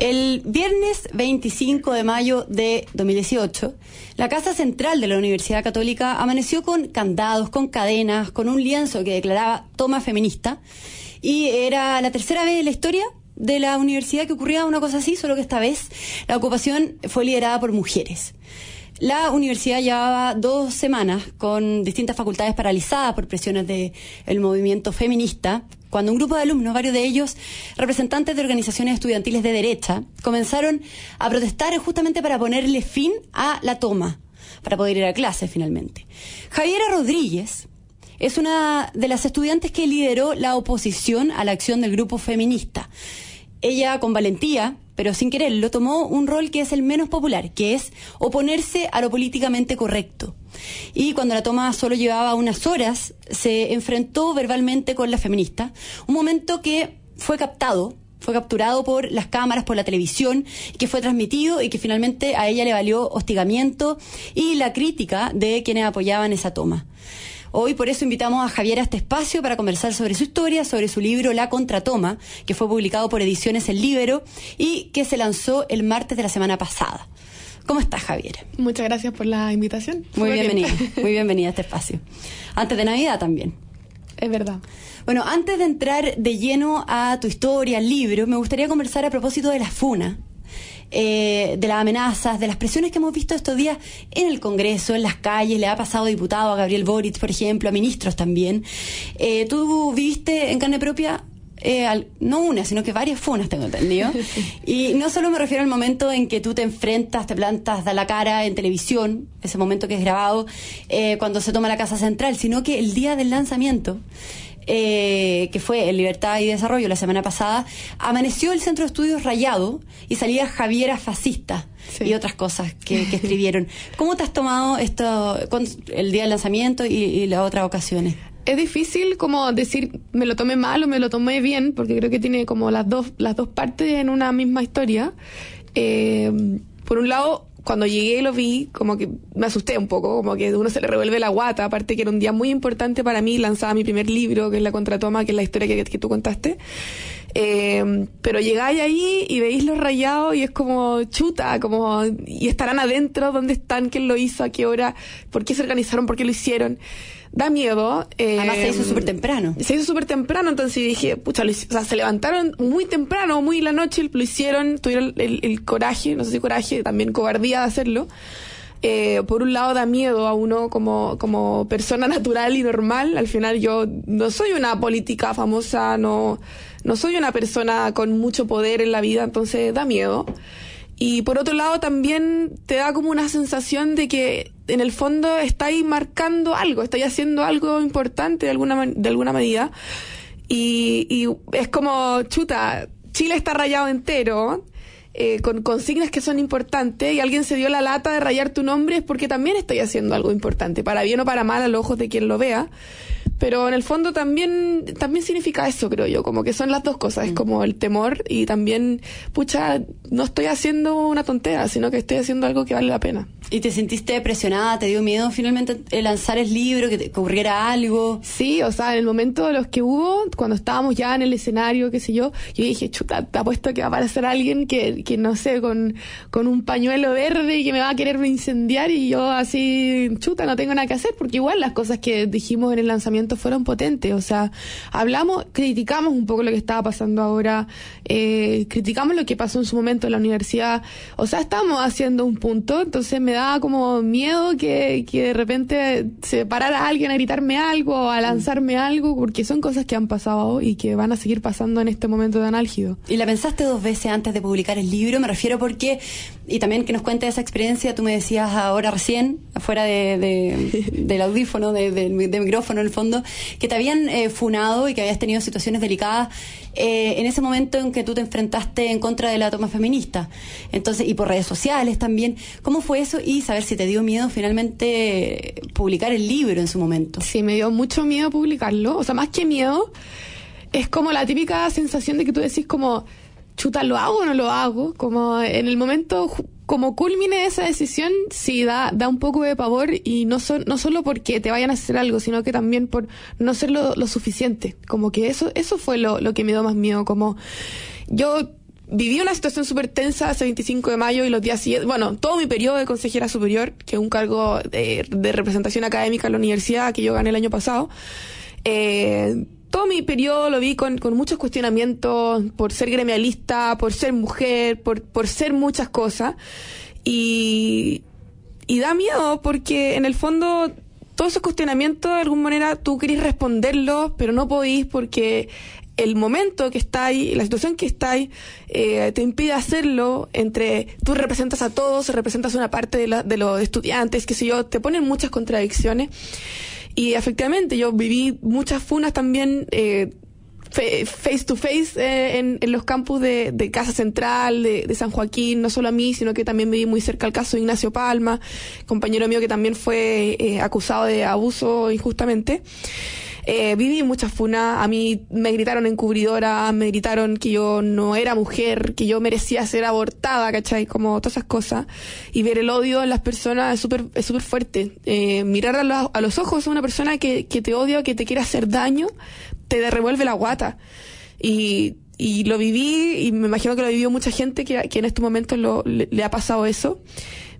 El viernes 25 de mayo de 2018, la Casa Central de la Universidad Católica amaneció con candados, con cadenas, con un lienzo que declaraba toma feminista. Y era la tercera vez en la historia de la universidad que ocurría una cosa así, solo que esta vez la ocupación fue liderada por mujeres. La universidad llevaba dos semanas con distintas facultades paralizadas por presiones del movimiento feminista, cuando un grupo de alumnos, varios de ellos representantes de organizaciones estudiantiles de derecha, comenzaron a protestar justamente para ponerle fin a la toma, para poder ir a clase finalmente. Javiera Rodríguez es una de las estudiantes que lideró la oposición a la acción del grupo feminista. Ella, con valentía, pero sin quererlo, tomó un rol que es el menos popular, que es oponerse a lo políticamente correcto. Y cuando la toma solo llevaba unas horas, se enfrentó verbalmente con la feminista, un momento que fue captado fue capturado por las cámaras, por la televisión, que fue transmitido y que finalmente a ella le valió hostigamiento y la crítica de quienes apoyaban esa toma. Hoy por eso invitamos a Javier a este espacio para conversar sobre su historia, sobre su libro La Contratoma, que fue publicado por Ediciones El Libero y que se lanzó el martes de la semana pasada. ¿Cómo estás, Javier? Muchas gracias por la invitación. Muy bienvenida, muy bienvenida a este espacio. Antes de Navidad también. Es verdad. Bueno, antes de entrar de lleno a tu historia, al libro, me gustaría conversar a propósito de la FUNA, eh, de las amenazas, de las presiones que hemos visto estos días en el Congreso, en las calles, le ha pasado a diputado a Gabriel Boric, por ejemplo, a ministros también. Eh, ¿Tú viviste en carne propia eh, no una, sino que varias funas, tengo entendido. Y no solo me refiero al momento en que tú te enfrentas, te plantas, da la cara en televisión, ese momento que es grabado, cuando se toma la Casa Central, sino que el día del lanzamiento. Eh, que fue en Libertad y Desarrollo la semana pasada, amaneció el centro de estudios rayado y salía Javiera fascista y otras cosas que, escribieron. ¿Cómo te has tomado esto, el día del lanzamiento y, las otras ocasiones? Es difícil como decir me lo tomé mal o me lo tomé bien, porque creo que tiene como las dos, las dos partes en una misma historia. Eh, por un lado, cuando llegué y lo vi, como que me asusté un poco, como que uno se le revuelve la guata, aparte que era un día muy importante para mí, lanzaba mi primer libro, que es La Contratoma, que es la historia que, que tú contaste. Eh, pero llegáis ahí y veis los rayados y es como chuta, como, y estarán adentro, ¿dónde están? ¿Quién lo hizo? ¿A qué hora? ¿Por qué se organizaron? ¿Por qué lo hicieron? Da miedo. Eh, Además se hizo súper temprano. Se hizo súper temprano, entonces dije, pucha, o sea, se levantaron muy temprano, muy la noche, lo hicieron, tuvieron el, coraje, no sé si coraje, también cobardía de hacerlo. Eh, por un lado da miedo a uno como, como persona natural y normal. Al final yo no soy una política famosa, no, no soy una persona con mucho poder en la vida, entonces da miedo. Y por otro lado también te da como una sensación de que en el fondo estáis marcando algo, estáis haciendo algo importante de alguna, de alguna medida. Y, y es como, chuta, Chile está rayado entero, eh, con consignas que son importantes y alguien se dio la lata de rayar tu nombre es porque también estoy haciendo algo importante, para bien o para mal a los ojos de quien lo vea. Pero en el fondo también, también significa eso, creo yo, como que son las dos cosas, es mm. como el temor y también, pucha, no estoy haciendo una tontera, sino que estoy haciendo algo que vale la pena. ¿Y te sentiste presionada? ¿Te dio miedo finalmente lanzar el libro, que, te, ocurriera algo? Sí, o sea, en el momento de los que hubo, cuando estábamos ya en el escenario, qué sé yo, yo dije, chuta, te apuesto que va a aparecer alguien que, que no sé, con, con un pañuelo verde y que me va a querer incendiar y yo así, chuta, no tengo nada que hacer, porque igual las cosas que dijimos en el lanzamiento fueron potentes, o sea, hablamos, criticamos un poco lo que estaba pasando ahora, eh, criticamos lo que pasó en su momento en la universidad, o sea, estamos haciendo un punto, entonces me da como miedo que, que de repente se parara alguien a gritarme algo o a lanzarme algo, porque son cosas que han pasado y que van a seguir pasando en este momento tan álgido. ¿Y la pensaste dos veces antes de publicar el libro? Me refiero porque, y también que nos cuente esa experiencia, tú me decías ahora recién, afuera de, del audífono, de, del micrófono en el fondo, que te habían eh, funado y que habías tenido situaciones delicadas eh, en ese momento en que tú te enfrentaste en contra de la toma feminista. Entonces, y por redes sociales también. ¿Cómo fue eso? Y saber si te dio miedo finalmente publicar el libro en su momento. Sí, me dio mucho miedo publicarlo. O sea, más que miedo, es como la típica sensación de que tú decís como, chuta, ¿lo hago o no lo hago? Como en el momento como culmine esa decisión, sí da, da un poco de pavor y no, no solo porque te vayan a hacer algo, sino que también por no ser lo, suficiente. Como que eso, eso fue lo, lo que me dio más miedo. Como yo viví una situación súper tensa ese 25 de mayo y los días siguientes, bueno, todo mi periodo de consejera superior, que es un cargo de, de representación académica en la universidad que yo gané el año pasado, eh, todo mi periodo lo vi con, muchos cuestionamientos por ser gremialista, por ser mujer, por, por ser muchas cosas. Y, da miedo porque en el fondo todos esos cuestionamientos de alguna manera tú querés responderlos, pero no podís porque el momento que estáis, la situación que estáis, eh, te impide hacerlo entre tú representas a todos, representas una parte de, la, de los estudiantes, qué sé yo, te ponen muchas contradicciones. Y efectivamente, yo viví muchas funas también. Eh, face to face eh, en, en, los campus de, de Casa Central, de, de, San Joaquín, no solo a mí, sino que también viví muy cerca al caso de Ignacio Palma, compañero mío que también fue eh, acusado de abuso injustamente. Eh, viví muchas funas, a mí me gritaron encubridora, me gritaron que yo no era mujer, que yo merecía ser abortada, ¿cachai? Como todas esas cosas. Y ver el odio en las personas es súper es súper fuerte. Eh, mirar a los, a los ojos a una persona que, que te odia, que te quiere hacer daño, te revuelve la guata. Y, y lo viví, y me imagino que lo vivió mucha gente que, que en estos momentos lo, le ha pasado eso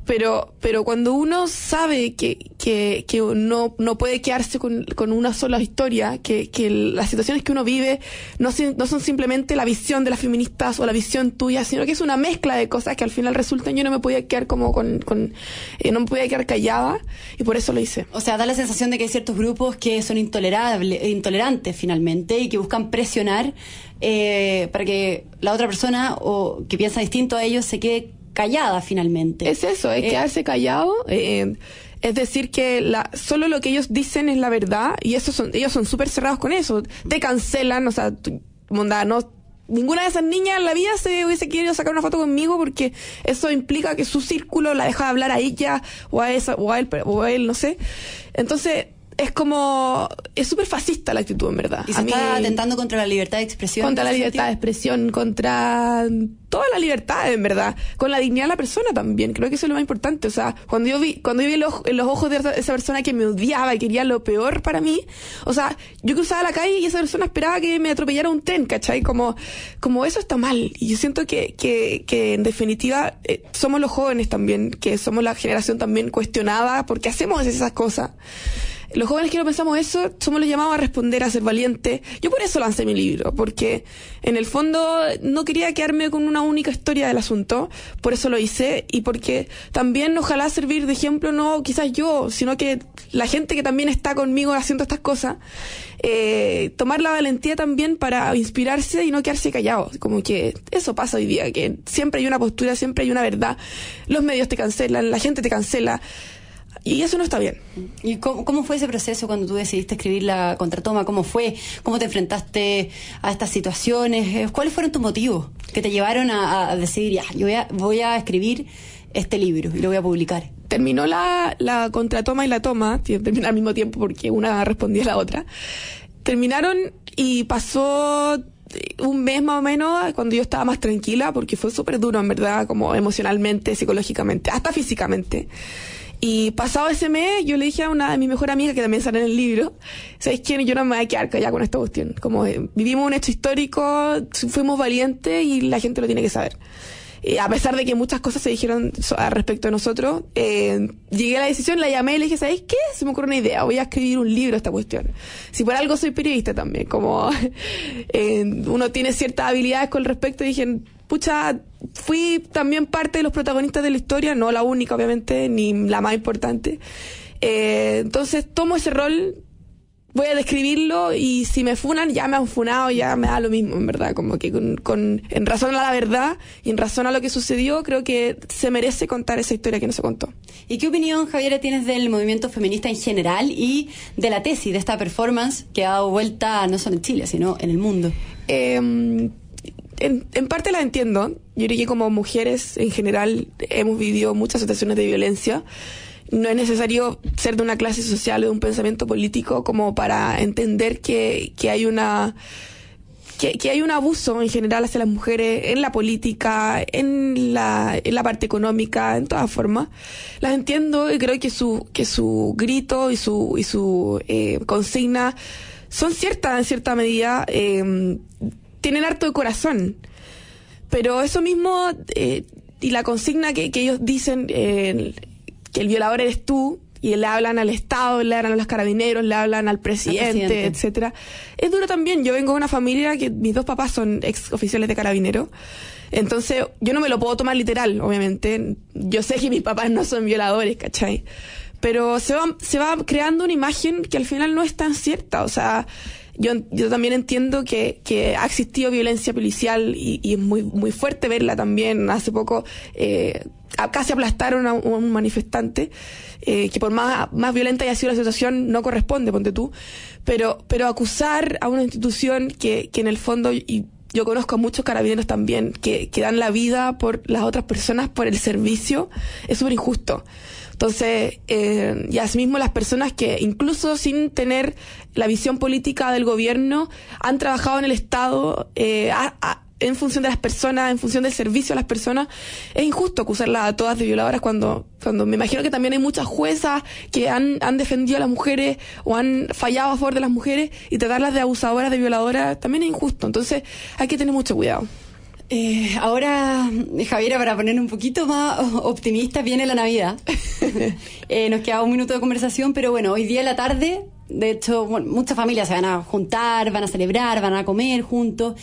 pero, pero cuando uno sabe que, que, que no, no puede quedarse con, con una sola historia, que, que las situaciones que uno vive no, no son simplemente la visión de las feministas o la visión tuya, sino que es una mezcla de cosas que al final resultan, yo no me podía quedar como con, con eh, no me podía quedar callada y por eso lo hice. O sea, da la sensación de que hay ciertos grupos que son intolerables, intolerantes finalmente y que buscan presionar eh, para que la otra persona o que piensa distinto a ellos se quede callada finalmente. Es eso, es Eh, quedarse callado. eh, es decir, que la, solo lo que ellos dicen es la verdad y eso son, ellos son súper cerrados con eso. Te cancelan, o sea, onda, no, ninguna de esas niñas en la vida se hubiese querido sacar una foto conmigo porque eso implica que su círculo la deja de hablar a ella o a esa, o a él, o a él, no sé. Entonces, es como, es súper fascista la actitud, en verdad. y se A mí- está atentando contra la libertad de expresión. contra la ¿en ese libertad de expresión, contra toda la libertad, en verdad, con la dignidad de la persona también. Creo que eso es lo más importante. O sea, cuando yo vi, cuando yo vi los, los ojos de esa, esa persona que me odiaba y quería lo peor para mí, o sea, yo cruzaba la calle y esa persona esperaba que me atropellara un tren, ¿cachai? Como, como eso está mal. Y yo siento que, que, que en definitiva eh, somos los jóvenes también, que somos la generación también cuestionada porque hacemos esas cosas. Los jóvenes que no pensamos eso, somos los llamados a responder, a ser valientes. Yo por eso lancé mi libro, porque en el fondo no quería quedarme con una única historia del asunto, por eso lo hice, y porque también ojalá servir de ejemplo, no quizás yo, sino que la gente que también está conmigo haciendo estas cosas, eh, tomar la valentía también para inspirarse y no quedarse callados. Como que eso pasa hoy día, que siempre hay una postura, siempre hay una verdad. Los medios te cancelan, la gente te cancela. Y eso no está bien. ¿Y cómo, cómo fue ese proceso cuando tú decidiste escribir la contratoma? ¿Cómo fue? ¿Cómo te enfrentaste a estas situaciones? Eh, ¿Cuáles fueron tus motivos que te llevaron a, a decidir, ya, yo voy a, voy a escribir este libro y lo voy a publicar? terminó la, la contratoma y la toma, terminó al mismo tiempo porque una respondía a la otra. Terminaron y pasó eh, un mes más o menos cuando yo estaba más tranquila porque fue súper duro en verdad, como emocionalmente, psicológicamente, hasta físicamente. Y pasado ese mes, yo le dije a una de mis mejores amigas que también sale en el libro, ¿sabes quién? Yo no me voy a quedar callada con esta cuestión. Como eh, vivimos un hecho histórico, fuimos valientes y la gente lo tiene que saber. Eh, a pesar de que muchas cosas se dijeron respecto de nosotros, eh, llegué a la decisión, la llamé y le dije, ¿sabéis qué? Se me ocurre una idea, voy a escribir un libro de esta cuestión. Si por algo soy periodista también, como eh, uno tiene ciertas habilidades con respecto, dije, pucha, fui también parte de los protagonistas de la historia, no la única obviamente, ni la más importante. Eh, entonces tomo ese rol, voy a describirlo y si me funan, ya me han funado, ya me da lo mismo, en verdad. Como que con, con- en razón a la verdad y en razón a lo que sucedió, creo que se merece contar esa historia que no se contó. ¿Y qué opinión, Javier, tienes del movimiento feminista en general y de la tesis, de esta performance que ha dado vuelta no solo en Chile, sino en el mundo? Eh, en, en parte la entiendo. Yo diría que como mujeres en general hemos vivido muchas situaciones de violencia. No es necesario ser de una clase social o de un pensamiento político como para entender que, que hay una que, que hay un abuso en general hacia las mujeres en la política, en la, en la parte económica, en todas formas. Las entiendo y creo que su, que su grito y su, y su eh, consigna son ciertas en cierta medida, eh, tienen harto de corazón. pero eso mismo, eh, y la consigna que, que ellos dicen, eh, que el violador eres tú, y le hablan al Estado, le hablan a los carabineros, le hablan al presidente, presidente. etcétera. Es duro también. Yo vengo de una familia que mis dos papás son ex oficiales de carabineros. Entonces, yo no me lo puedo tomar literal, obviamente. Yo sé que mis papás no son violadores, ¿cachai? Pero se va, se va creando una imagen que al final no es tan cierta. O sea, yo, yo también entiendo que, que ha existido violencia policial y, es muy, muy fuerte verla también. Hace poco eh, casi aplastaron a un manifestante, eh, que por más, más violenta haya sido la situación no corresponde, ponte tú. Pero, pero acusar a una institución que, que en el fondo, y yo conozco a muchos carabineros también, que, que dan la vida por las otras personas, por el servicio, es súper injusto. Entonces, eh, y asimismo las personas que incluso sin tener la visión política del gobierno han trabajado en el Estado eh, a- a- en función de las personas, en función del servicio a las personas, es injusto acusarlas a todas de violadoras cuando, cuando me imagino que también hay muchas juezas que han, han defendido a las mujeres o han fallado a favor de las mujeres y tratarlas de abusadoras, de violadoras, también es injusto. Entonces hay que tener mucho cuidado. Eh, ahora, Javiera, para poner un poquito más optimista, viene la Navidad. Eh, nos queda un minuto de conversación, pero bueno, hoy día en la tarde, de hecho, bueno, muchas familias se van a juntar, van a celebrar, van a comer juntos.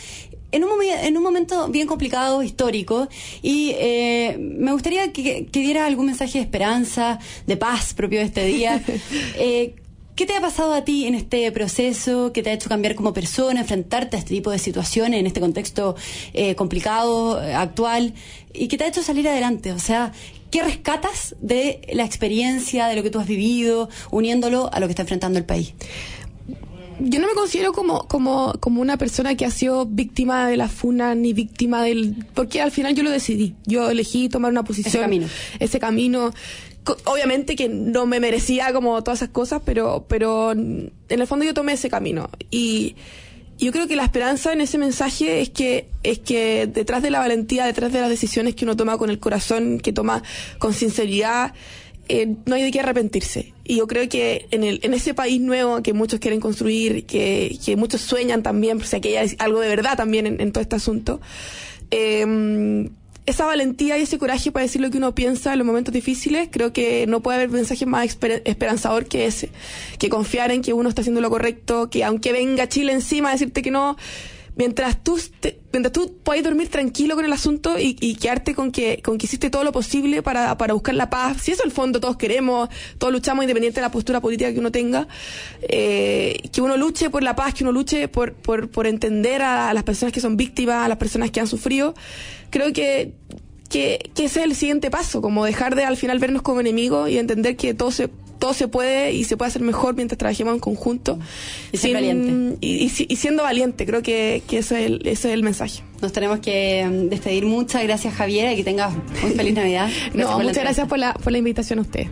En un, en un momento bien complicado, histórico, y eh, me gustaría que, que diera algún mensaje de esperanza, de paz propio de este día. ¿Qué te ha pasado a ti en este proceso? ¿Qué te ha hecho cambiar como persona, enfrentarte a este tipo de situaciones en este contexto eh, complicado, eh, actual? ¿Y qué te ha hecho salir adelante? O sea, ¿qué rescatas de la experiencia, de lo que tú has vivido, uniéndolo a lo que está enfrentando el país? yo no me considero como, como, como una persona que ha sido víctima de la funa ni víctima del... Porque al final yo lo decidí. Yo elegí tomar una posición. camino. Ese camino. Obviamente que no me merecía como todas esas cosas, pero, pero en el fondo yo tomé ese camino. Y yo creo que la esperanza en ese mensaje es que, es que detrás de la valentía, detrás de las decisiones que uno toma con el corazón, que toma con sinceridad, eh, no hay de qué arrepentirse. Y yo creo que en, el, en ese país nuevo que muchos quieren construir, que, que muchos sueñan también, o sea, que hay algo de verdad también en, en todo este asunto, eh, esa valentía y ese coraje para decir lo que uno piensa en los momentos difíciles, creo que no puede haber mensaje más esper- esperanzador que ese. Que confiar en que uno está haciendo lo correcto, que aunque venga Chile encima a decirte que no, mientras tú, mientras tú puedas dormir tranquilo con el asunto y, y quedarte con que, con que hiciste todo lo posible para, para buscar la paz, si eso al fondo todos queremos, todos luchamos independiente de la postura política que uno tenga, eh, que uno luche por la paz, que uno luche por, por, por entender a las personas que son víctimas, a las personas que han sufrido, creo que que, que ese es el siguiente paso, como dejar de al final vernos como enemigos y entender que todo se, todo se puede y se puede hacer mejor mientras trabajemos en conjunto. Y ser valiente. Y, y y siendo valiente, creo que, que ese, es el, ese es el mensaje. Nos tenemos que mm, despedir. Muchas gracias, Javiera, y que tengas muy feliz Navidad. Gracias no, muchas gracias por la, por la invitación a ustedes.